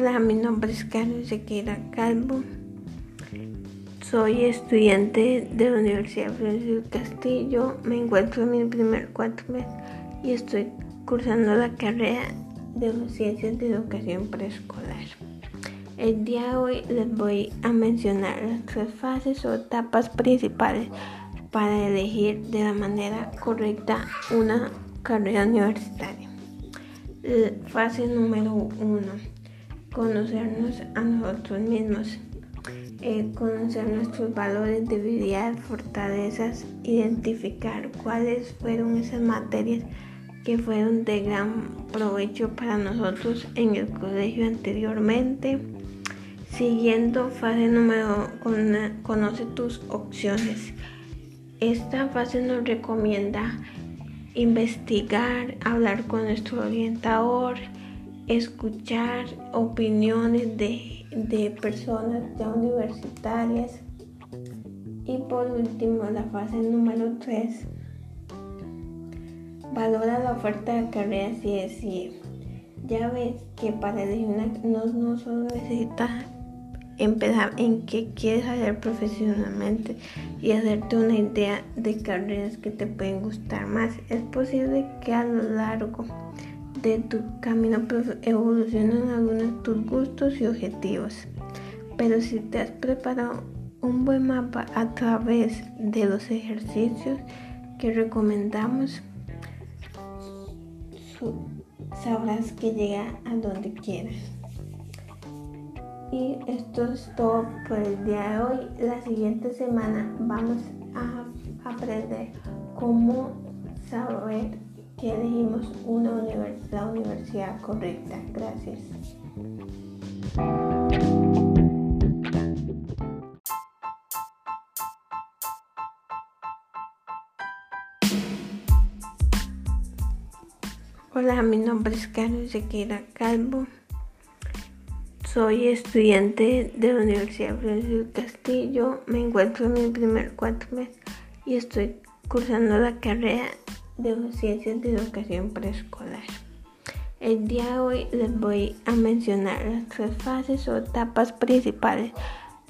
Hola, mi nombre es Carlos Sequeira Calvo. Soy estudiante de la Universidad Francisco Castillo. Me encuentro en mi primer mes y estoy cursando la carrera de Ciencias de Educación Preescolar. El día de hoy les voy a mencionar las tres fases o etapas principales para elegir de la manera correcta una carrera universitaria. Fase número uno conocernos a nosotros mismos, eh, conocer nuestros valores, debilidades, fortalezas, identificar cuáles fueron esas materias que fueron de gran provecho para nosotros en el colegio anteriormente. Siguiendo fase número conoce tus opciones. Esta fase nos recomienda investigar, hablar con nuestro orientador, escuchar opiniones de, personas ya universitarias. Y por último, la fase número 3. Valora la oferta de carrera si es si Ya ves que para elegir una no, no solo necesitas empezar en qué quieres hacer profesionalmente y hacerte una idea de carreras que te pueden gustar más. Es posible que a lo largo de tu camino evolucionan algunos tus gustos y objetivos. Pero si te has preparado un buen mapa a través de los ejercicios que recomendamos, sabrás que llega a donde quieras. Y esto es todo por el día de hoy. La siguiente semana vamos a aprender cómo saber que elegimos una correcta. Gracias. Hola, mi nombre es Carlos Sequeira Calvo. Soy estudiante de la Universidad Francisco Castillo. Me encuentro en mi primer mes y estoy cursando la carrera de Ciencias de Educación Preescolar. El día de hoy les voy a mencionar las tres fases o etapas principales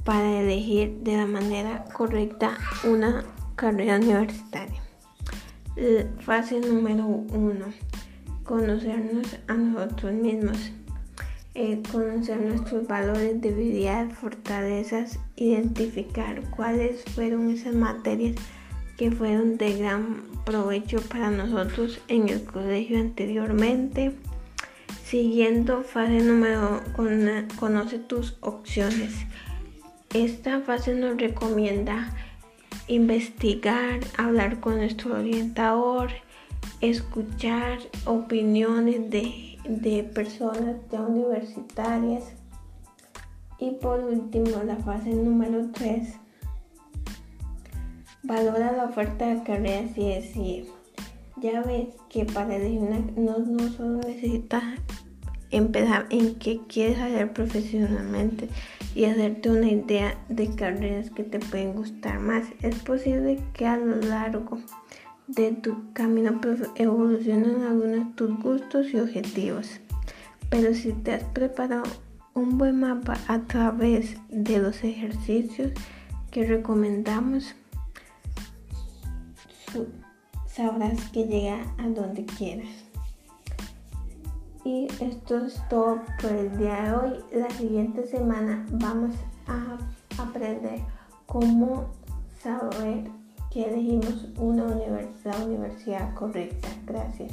para elegir de la manera correcta una carrera universitaria. Fase número uno, conocernos a nosotros mismos, eh, conocer nuestros valores, debilidades, fortalezas, identificar cuáles fueron esas materias que fueron de gran provecho para nosotros en el colegio anteriormente. Siguiendo fase número conoce tus opciones. Esta fase nos recomienda investigar, hablar con nuestro orientador, escuchar opiniones de, de personas ya universitarias. Y por último, la fase número 3 Valora la oferta de carrera si es si Ya ves que para una no, no solo necesitas empezar en qué quieres hacer profesionalmente y hacerte una idea de carreras que te pueden gustar más. Es posible que a lo largo de tu camino evolucionen algunos tus gustos y objetivos. Pero si te has preparado un buen mapa a través de los ejercicios que recomendamos, sabrás que llega a donde quieras. Y esto es todo por el día de hoy. La siguiente semana vamos a aprender cómo saber que elegimos una universidad, universidad correcta. Gracias.